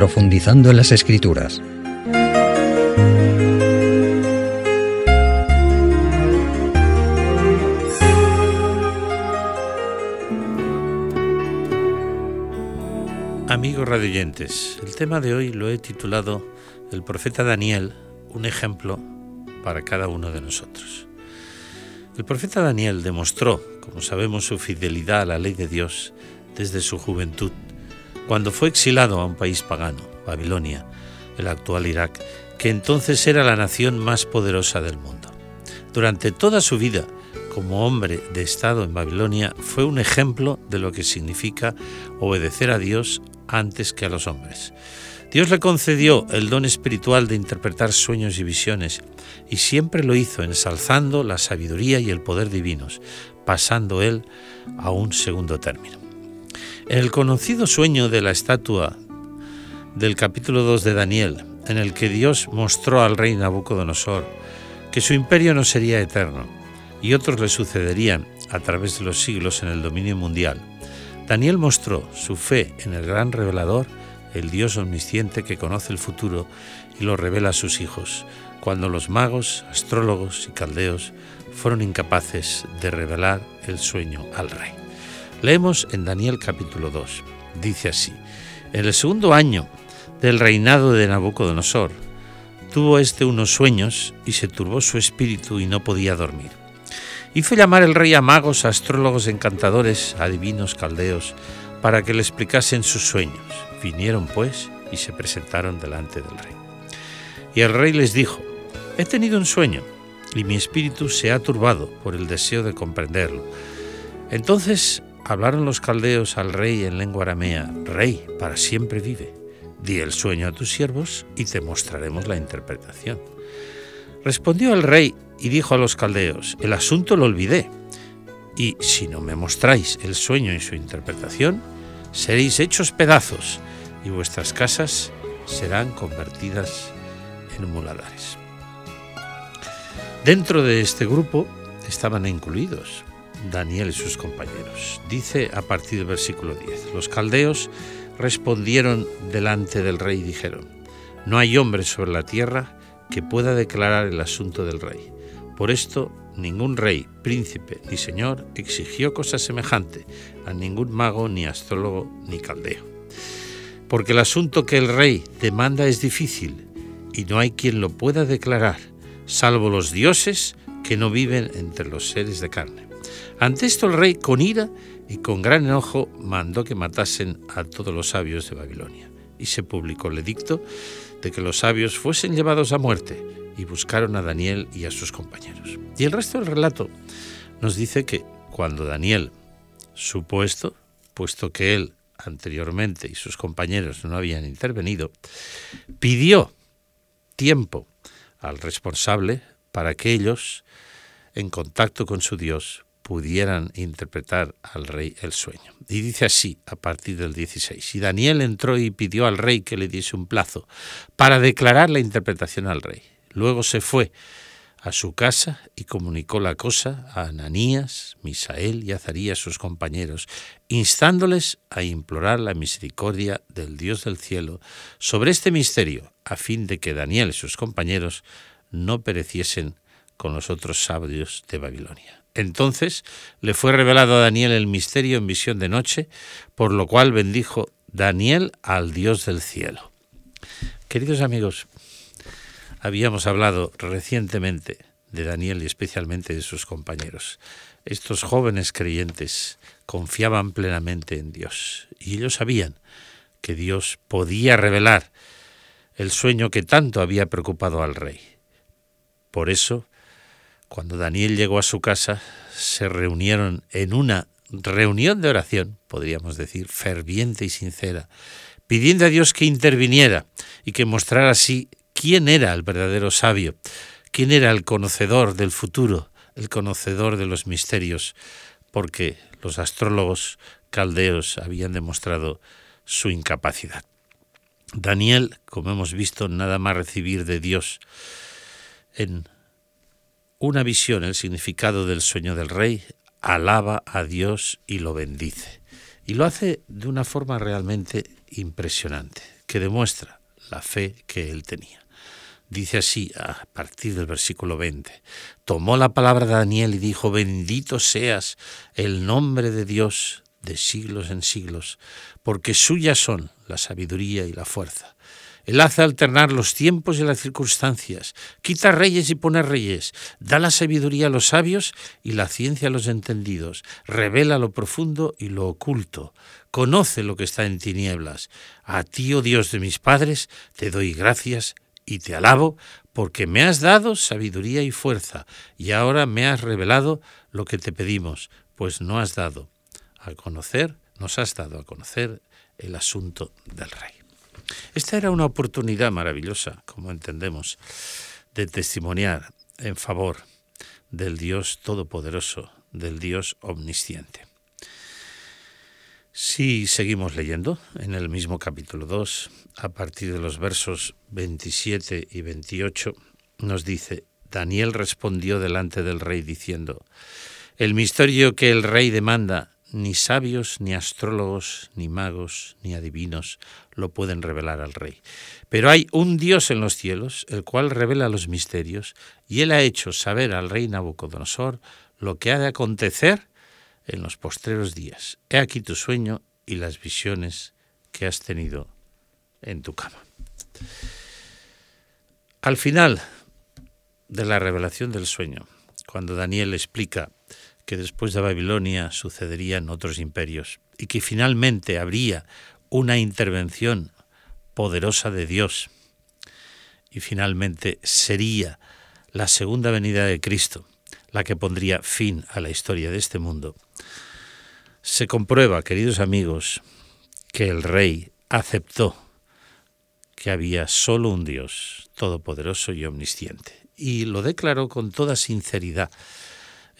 profundizando en las escrituras. Amigos radioyentes, el tema de hoy lo he titulado El profeta Daniel, un ejemplo para cada uno de nosotros. El profeta Daniel demostró, como sabemos, su fidelidad a la ley de Dios desde su juventud, cuando fue exilado a un país pagano, Babilonia, el actual Irak, que entonces era la nación más poderosa del mundo. Durante toda su vida, como hombre de Estado en Babilonia, fue un ejemplo de lo que significa obedecer a Dios antes que a los hombres. Dios le concedió el don espiritual de interpretar sueños y visiones, y siempre lo hizo ensalzando la sabiduría y el poder divinos, pasando él a un segundo término. El conocido sueño de la estatua del capítulo 2 de Daniel, en el que Dios mostró al rey Nabucodonosor que su imperio no sería eterno y otros le sucederían a través de los siglos en el dominio mundial, Daniel mostró su fe en el gran revelador el Dios omnisciente que conoce el futuro y lo revela a sus hijos, cuando los magos, astrólogos y caldeos fueron incapaces de revelar el sueño al rey. Leemos en Daniel capítulo 2. Dice así, en el segundo año del reinado de Nabucodonosor, tuvo éste unos sueños y se turbó su espíritu y no podía dormir. Hizo llamar el rey a magos, astrólogos, encantadores, adivinos, caldeos, para que le explicasen sus sueños. Vinieron pues y se presentaron delante del rey. Y el rey les dijo, he tenido un sueño y mi espíritu se ha turbado por el deseo de comprenderlo. Entonces hablaron los caldeos al rey en lengua aramea, Rey, para siempre vive. Di el sueño a tus siervos y te mostraremos la interpretación. Respondió el rey y dijo a los caldeos, el asunto lo olvidé, y si no me mostráis el sueño y su interpretación, seréis hechos pedazos y vuestras casas serán convertidas en muladares. Dentro de este grupo estaban incluidos Daniel y sus compañeros. Dice a partir del versículo 10, los caldeos respondieron delante del rey y dijeron, no hay hombre sobre la tierra que pueda declarar el asunto del rey. Por esto ningún rey, príncipe ni señor exigió cosa semejante a ningún mago, ni astrólogo, ni caldeo porque el asunto que el rey demanda es difícil y no hay quien lo pueda declarar, salvo los dioses que no viven entre los seres de carne. Ante esto el rey, con ira y con gran enojo, mandó que matasen a todos los sabios de Babilonia. Y se publicó el edicto de que los sabios fuesen llevados a muerte, y buscaron a Daniel y a sus compañeros. Y el resto del relato nos dice que cuando Daniel supo esto, puesto que él anteriormente y sus compañeros no habían intervenido, pidió tiempo al responsable para que ellos, en contacto con su Dios, pudieran interpretar al rey el sueño. Y dice así a partir del 16. Y Daniel entró y pidió al rey que le diese un plazo para declarar la interpretación al rey. Luego se fue a su casa y comunicó la cosa a Ananías, Misael y Azarías, sus compañeros, instándoles a implorar la misericordia del Dios del cielo sobre este misterio, a fin de que Daniel y sus compañeros no pereciesen con los otros sabios de Babilonia. Entonces le fue revelado a Daniel el misterio en visión de noche, por lo cual bendijo Daniel al Dios del cielo. Queridos amigos, Habíamos hablado recientemente de Daniel y especialmente de sus compañeros. Estos jóvenes creyentes confiaban plenamente en Dios y ellos sabían que Dios podía revelar el sueño que tanto había preocupado al rey. Por eso, cuando Daniel llegó a su casa, se reunieron en una reunión de oración, podríamos decir, ferviente y sincera, pidiendo a Dios que interviniera y que mostrara así quién era el verdadero sabio, quién era el conocedor del futuro, el conocedor de los misterios, porque los astrólogos caldeos habían demostrado su incapacidad. Daniel, como hemos visto, nada más recibir de Dios en una visión el significado del sueño del rey, alaba a Dios y lo bendice. Y lo hace de una forma realmente impresionante que demuestra la fe que él tenía. Dice así a partir del versículo 20. Tomó la palabra de Daniel y dijo, bendito seas el nombre de Dios de siglos en siglos, porque suyas son la sabiduría y la fuerza. Él hace alternar los tiempos y las circunstancias, quita reyes y pone reyes, da la sabiduría a los sabios y la ciencia a los entendidos, revela lo profundo y lo oculto, conoce lo que está en tinieblas. A ti, oh Dios de mis padres, te doy gracias y te alabo, porque me has dado sabiduría y fuerza, y ahora me has revelado lo que te pedimos, pues no has dado a conocer, nos has dado a conocer el asunto del rey. Esta era una oportunidad maravillosa, como entendemos, de testimoniar en favor del Dios Todopoderoso, del Dios Omnisciente. Si seguimos leyendo en el mismo capítulo 2, a partir de los versos 27 y 28, nos dice, Daniel respondió delante del rey diciendo, El misterio que el rey demanda ni sabios, ni astrólogos, ni magos, ni adivinos lo pueden revelar al rey. Pero hay un Dios en los cielos, el cual revela los misterios, y él ha hecho saber al rey Nabucodonosor lo que ha de acontecer en los postreros días. He aquí tu sueño y las visiones que has tenido en tu cama. Al final de la revelación del sueño, cuando Daniel explica que después de Babilonia sucederían otros imperios y que finalmente habría una intervención poderosa de Dios y finalmente sería la segunda venida de Cristo la que pondría fin a la historia de este mundo. Se comprueba, queridos amigos, que el rey aceptó que había solo un Dios todopoderoso y omnisciente y lo declaró con toda sinceridad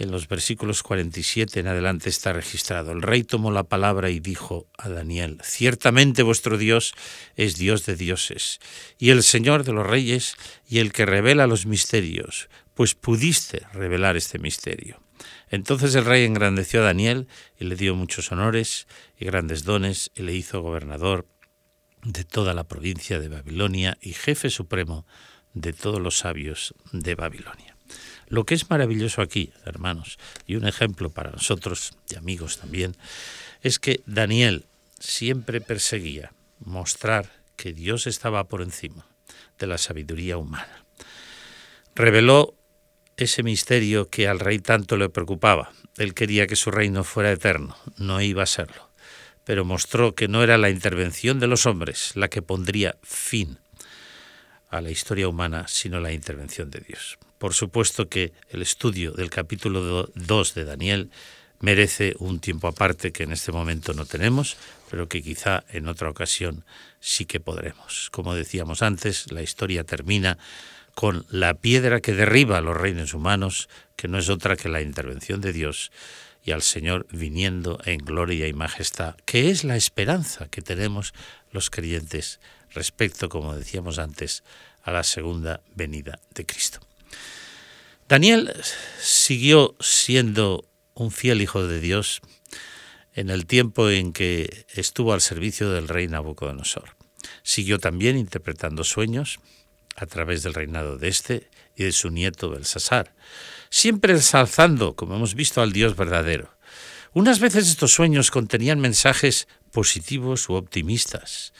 en los versículos 47 en adelante está registrado. El rey tomó la palabra y dijo a Daniel, ciertamente vuestro Dios es Dios de dioses y el Señor de los reyes y el que revela los misterios, pues pudiste revelar este misterio. Entonces el rey engrandeció a Daniel y le dio muchos honores y grandes dones y le hizo gobernador de toda la provincia de Babilonia y jefe supremo de todos los sabios de Babilonia. Lo que es maravilloso aquí, hermanos, y un ejemplo para nosotros y amigos también, es que Daniel siempre perseguía mostrar que Dios estaba por encima de la sabiduría humana. Reveló ese misterio que al rey tanto le preocupaba. Él quería que su reino fuera eterno, no iba a serlo, pero mostró que no era la intervención de los hombres la que pondría fin a la historia humana, sino la intervención de Dios. Por supuesto que el estudio del capítulo 2 de Daniel merece un tiempo aparte que en este momento no tenemos, pero que quizá en otra ocasión sí que podremos. Como decíamos antes, la historia termina con la piedra que derriba los reinos humanos, que no es otra que la intervención de Dios y al Señor viniendo en gloria y majestad, que es la esperanza que tenemos los creyentes respecto, como decíamos antes, a la segunda venida de Cristo. Daniel siguió siendo un fiel hijo de Dios en el tiempo en que estuvo al servicio del rey Nabucodonosor. Siguió también interpretando sueños a través del reinado de este y de su nieto Belsasar, siempre ensalzando, como hemos visto, al Dios verdadero. Unas veces estos sueños contenían mensajes positivos u optimistas,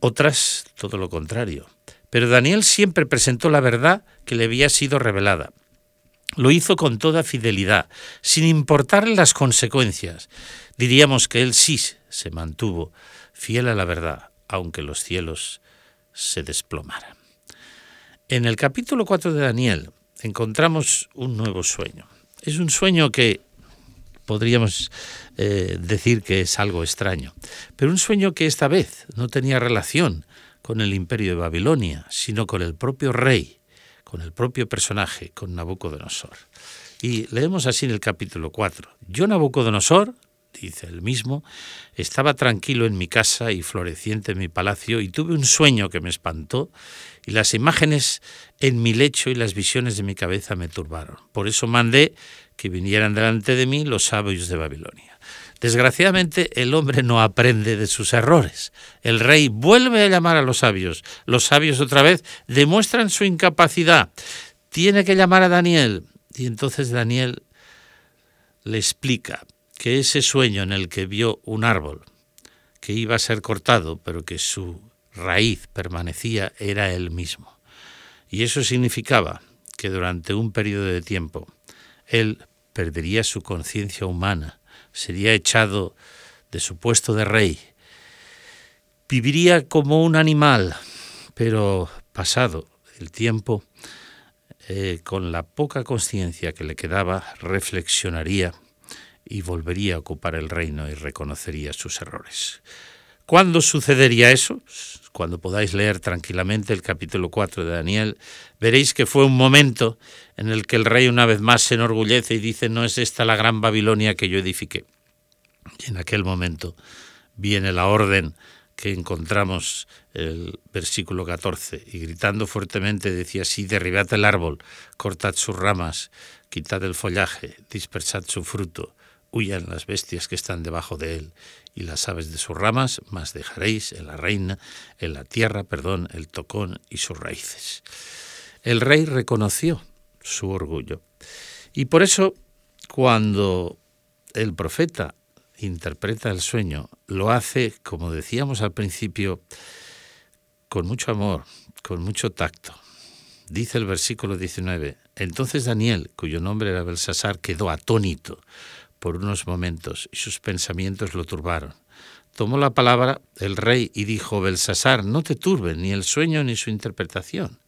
otras todo lo contrario. Pero Daniel siempre presentó la verdad que le había sido revelada lo hizo con toda fidelidad, sin importarle las consecuencias. Diríamos que él sí se mantuvo fiel a la verdad, aunque los cielos se desplomaran. En el capítulo 4 de Daniel encontramos un nuevo sueño. Es un sueño que podríamos eh, decir que es algo extraño, pero un sueño que esta vez no tenía relación con el imperio de Babilonia, sino con el propio rey con el propio personaje, con Nabucodonosor. Y leemos así en el capítulo 4. Yo, Nabucodonosor, dice él mismo, estaba tranquilo en mi casa y floreciente en mi palacio y tuve un sueño que me espantó y las imágenes en mi lecho y las visiones de mi cabeza me turbaron. Por eso mandé que vinieran delante de mí los sabios de Babilonia. Desgraciadamente el hombre no aprende de sus errores. El rey vuelve a llamar a los sabios. Los sabios otra vez demuestran su incapacidad. Tiene que llamar a Daniel. Y entonces Daniel le explica que ese sueño en el que vio un árbol que iba a ser cortado, pero que su raíz permanecía, era él mismo. Y eso significaba que durante un periodo de tiempo él perdería su conciencia humana, sería echado de su puesto de rey, viviría como un animal, pero pasado el tiempo, eh, con la poca conciencia que le quedaba, reflexionaría y volvería a ocupar el reino y reconocería sus errores. ¿Cuándo sucedería eso? Cuando podáis leer tranquilamente el capítulo 4 de Daniel, veréis que fue un momento en el que el rey una vez más se enorgullece y dice, no es esta la gran Babilonia que yo edifiqué. Y en aquel momento viene la orden que encontramos el versículo 14, y gritando fuertemente decía así, derribad el árbol, cortad sus ramas, quitad el follaje, dispersad su fruto, huyan las bestias que están debajo de él y las aves de sus ramas, mas dejaréis en la reina, en la tierra, perdón, el tocón y sus raíces. El rey reconoció su orgullo. Y por eso, cuando el profeta interpreta el sueño, lo hace, como decíamos al principio, con mucho amor, con mucho tacto. Dice el versículo 19, entonces Daniel, cuyo nombre era Belsasar, quedó atónito por unos momentos y sus pensamientos lo turbaron. Tomó la palabra el rey y dijo, Belsasar, no te turbe ni el sueño ni su interpretación.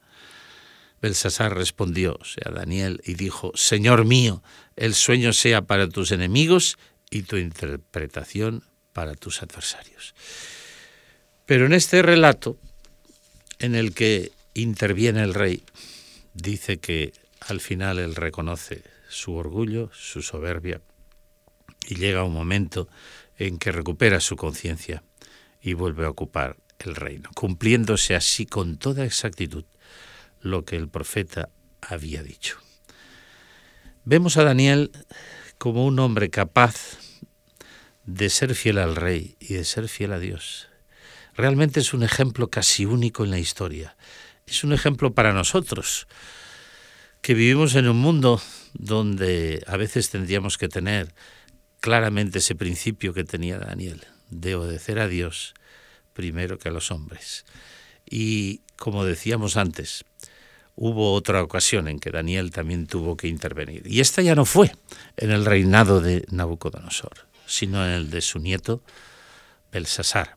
Belsasar respondió, o sea, Daniel, y dijo, Señor mío, el sueño sea para tus enemigos y tu interpretación para tus adversarios. Pero en este relato, en el que interviene el rey, dice que al final él reconoce su orgullo, su soberbia, y llega un momento en que recupera su conciencia y vuelve a ocupar el reino, cumpliéndose así con toda exactitud lo que el profeta había dicho. Vemos a Daniel como un hombre capaz de ser fiel al rey y de ser fiel a Dios. Realmente es un ejemplo casi único en la historia. Es un ejemplo para nosotros, que vivimos en un mundo donde a veces tendríamos que tener claramente ese principio que tenía Daniel, de obedecer a Dios primero que a los hombres. Y como decíamos antes, hubo otra ocasión en que Daniel también tuvo que intervenir. Y esta ya no fue en el reinado de Nabucodonosor, sino en el de su nieto Belsasar.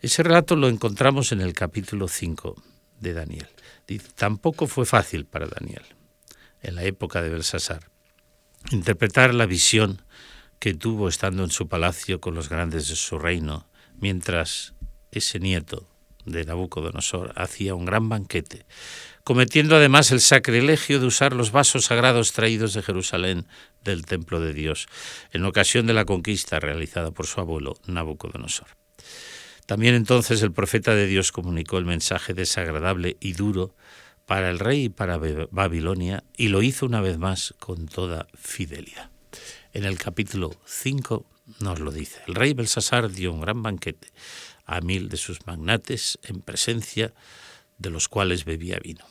Ese relato lo encontramos en el capítulo 5 de Daniel. Tampoco fue fácil para Daniel, en la época de Belsasar, interpretar la visión que tuvo estando en su palacio con los grandes de su reino, mientras ese nieto de Nabucodonosor hacía un gran banquete, cometiendo además el sacrilegio de usar los vasos sagrados traídos de Jerusalén del templo de Dios, en ocasión de la conquista realizada por su abuelo Nabucodonosor. También entonces el profeta de Dios comunicó el mensaje desagradable y duro para el rey y para Babilonia, y lo hizo una vez más con toda fidelidad en el capítulo 5 nos lo dice. El rey Belsasar dio un gran banquete a mil de sus magnates en presencia de los cuales bebía vino.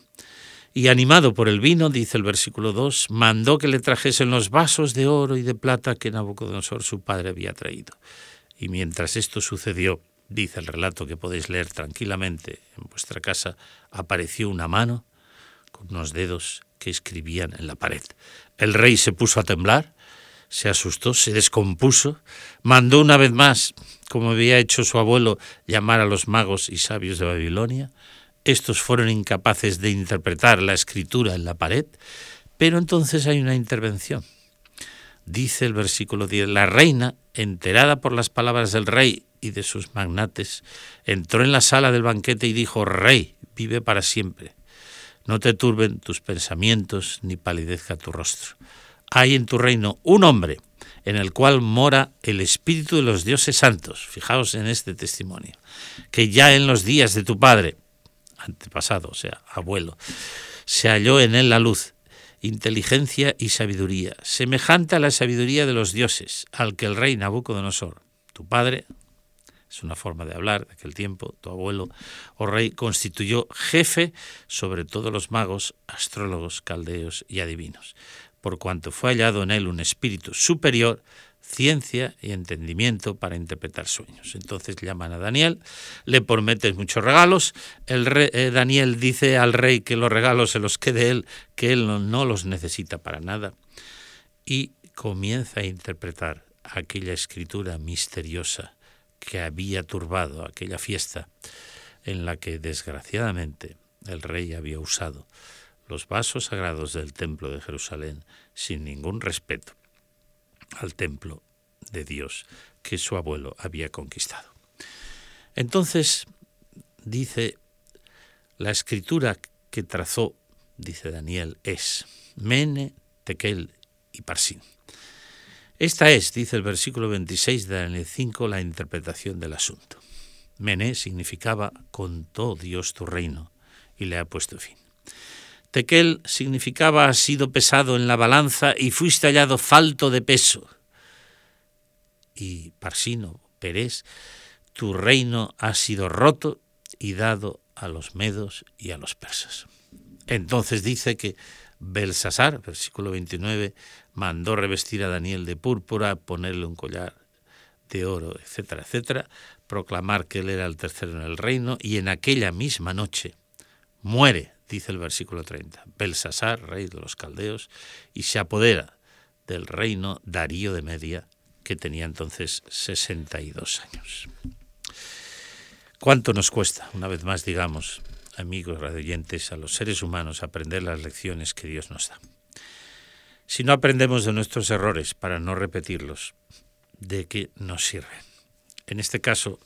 Y animado por el vino, dice el versículo 2, mandó que le trajesen los vasos de oro y de plata que Nabucodonosor su padre había traído. Y mientras esto sucedió, dice el relato que podéis leer tranquilamente en vuestra casa, apareció una mano con unos dedos que escribían en la pared. El rey se puso a temblar se asustó, se descompuso, mandó una vez más, como había hecho su abuelo, llamar a los magos y sabios de Babilonia. Estos fueron incapaces de interpretar la escritura en la pared, pero entonces hay una intervención. Dice el versículo 10, la reina, enterada por las palabras del rey y de sus magnates, entró en la sala del banquete y dijo, Rey, vive para siempre. No te turben tus pensamientos ni palidezca tu rostro hay en tu reino un hombre en el cual mora el Espíritu de los dioses santos. Fijaos en este testimonio, que ya en los días de tu padre, antepasado, o sea, abuelo, se halló en él la luz, inteligencia y sabiduría, semejante a la sabiduría de los dioses, al que el rey Nabucodonosor, tu padre, es una forma de hablar de aquel tiempo, tu abuelo o rey constituyó jefe sobre todos los magos, astrólogos, caldeos y adivinos, por cuanto fue hallado en él un espíritu superior, ciencia y entendimiento para interpretar sueños. Entonces llaman a Daniel, le prometen muchos regalos, el rey, eh, Daniel dice al rey que los regalos se los quede él, que él no, no los necesita para nada, y comienza a interpretar aquella escritura misteriosa que había turbado aquella fiesta en la que desgraciadamente el rey había usado los vasos sagrados del templo de Jerusalén sin ningún respeto al templo de Dios que su abuelo había conquistado. Entonces, dice, la escritura que trazó, dice Daniel, es Mene, Tekel y Parsin. Esta es, dice el versículo 26 de Daniel 5, la interpretación del asunto. Mené significaba contó Dios tu reino y le ha puesto fin. Tequel significaba has sido pesado en la balanza y fuiste hallado falto de peso. Y Parsino, Pérez, tu reino ha sido roto y dado a los medos y a los persas. Entonces dice que Belsasar, versículo 29, mandó revestir a Daniel de púrpura, ponerle un collar de oro, etcétera, etcétera, proclamar que él era el tercero en el reino y en aquella misma noche muere, dice el versículo 30, Belsasar, rey de los caldeos, y se apodera del reino Darío de Media, que tenía entonces 62 años. ¿Cuánto nos cuesta, una vez más digamos, amigos radioyentes, a los seres humanos aprender las lecciones que Dios nos da? Si no aprendemos de nuestros errores para no repetirlos, ¿de qué nos sirve? En este caso,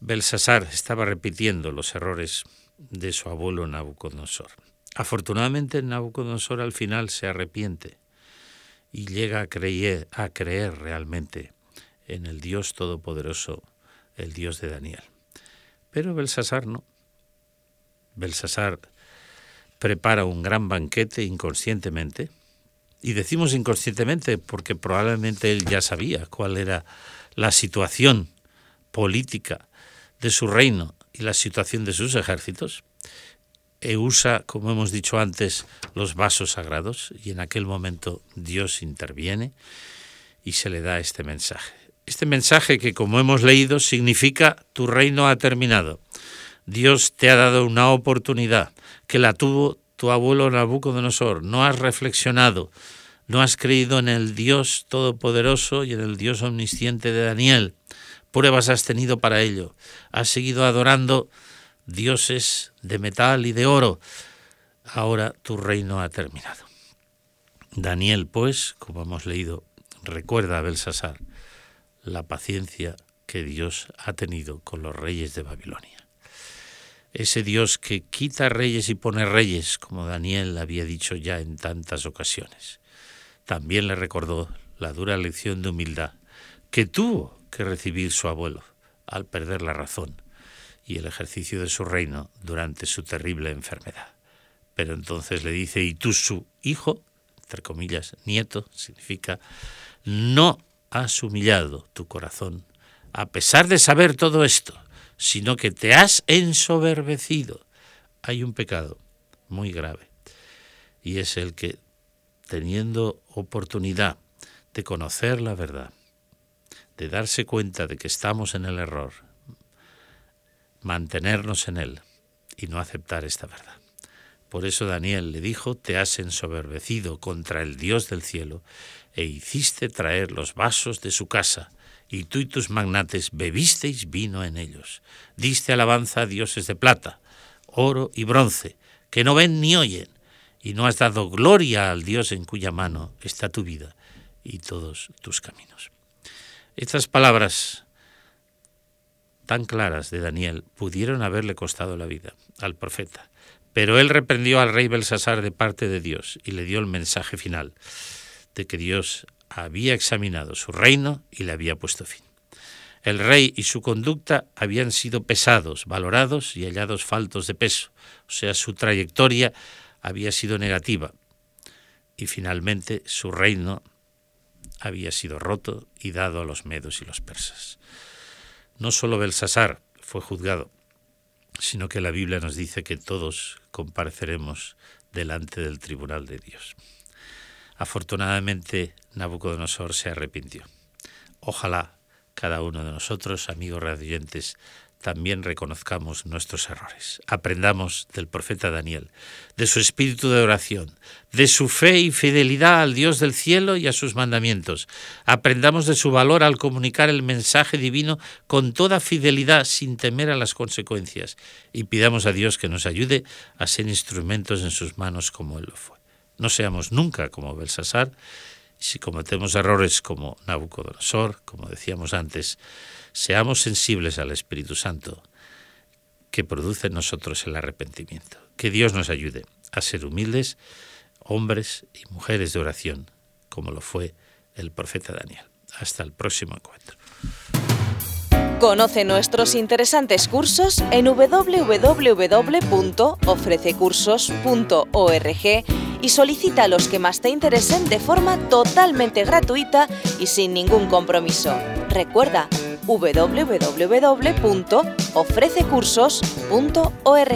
Belsasar estaba repitiendo los errores de su abuelo Nabucodonosor. Afortunadamente, Nabucodonosor al final se arrepiente y llega a creer, a creer realmente en el Dios Todopoderoso, el Dios de Daniel. Pero Belsasar no. Belsasar prepara un gran banquete inconscientemente, y decimos inconscientemente porque probablemente él ya sabía cuál era la situación política de su reino y la situación de sus ejércitos. E usa, como hemos dicho antes, los vasos sagrados y en aquel momento Dios interviene y se le da este mensaje. Este mensaje que, como hemos leído, significa tu reino ha terminado. Dios te ha dado una oportunidad que la tuvo tu abuelo Nabucodonosor, no has reflexionado, no has creído en el Dios todopoderoso y en el Dios omnisciente de Daniel. Pruebas has tenido para ello. Has seguido adorando dioses de metal y de oro. Ahora tu reino ha terminado. Daniel, pues, como hemos leído, recuerda a Belsasar la paciencia que Dios ha tenido con los reyes de Babilonia ese Dios que quita reyes y pone reyes, como Daniel había dicho ya en tantas ocasiones. También le recordó la dura lección de humildad que tuvo que recibir su abuelo al perder la razón y el ejercicio de su reino durante su terrible enfermedad. Pero entonces le dice, y tú su hijo, entre comillas, nieto, significa, no has humillado tu corazón, a pesar de saber todo esto, sino que te has ensoberbecido. Hay un pecado muy grave y es el que, teniendo oportunidad de conocer la verdad, de darse cuenta de que estamos en el error, mantenernos en él y no aceptar esta verdad. Por eso Daniel le dijo, te has ensoberbecido contra el Dios del cielo e hiciste traer los vasos de su casa y tú y tus magnates bebisteis vino en ellos. Diste alabanza a dioses de plata, oro y bronce, que no ven ni oyen, y no has dado gloria al Dios en cuya mano está tu vida y todos tus caminos. Estas palabras tan claras de Daniel pudieron haberle costado la vida al profeta, pero él reprendió al rey Belsasar de parte de Dios y le dio el mensaje final de que Dios había examinado su reino y le había puesto fin. El rey y su conducta habían sido pesados, valorados y hallados faltos de peso, o sea, su trayectoria había sido negativa. y finalmente su reino había sido roto y dado a los medos y los persas. No solo Belsasar fue juzgado, sino que la Biblia nos dice que todos compareceremos delante del tribunal de Dios. Afortunadamente, Nabucodonosor se arrepintió. Ojalá cada uno de nosotros, amigos radiantes, también reconozcamos nuestros errores. Aprendamos del profeta Daniel, de su espíritu de oración, de su fe y fidelidad al Dios del cielo y a sus mandamientos. Aprendamos de su valor al comunicar el mensaje divino con toda fidelidad sin temer a las consecuencias y pidamos a Dios que nos ayude a ser instrumentos en sus manos como Él lo fue. No seamos nunca como Belsasar. Si cometemos errores como Nabucodonosor, como decíamos antes, seamos sensibles al Espíritu Santo que produce en nosotros el arrepentimiento. Que Dios nos ayude a ser humildes, hombres y mujeres de oración, como lo fue el profeta Daniel. Hasta el próximo encuentro. Conoce nuestros interesantes cursos en www.ofrececursos.org y solicita los que más te interesen de forma totalmente gratuita y sin ningún compromiso. Recuerda www.ofrececursos.org.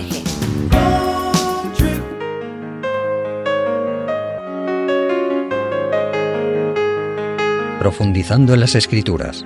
Profundizando en las escrituras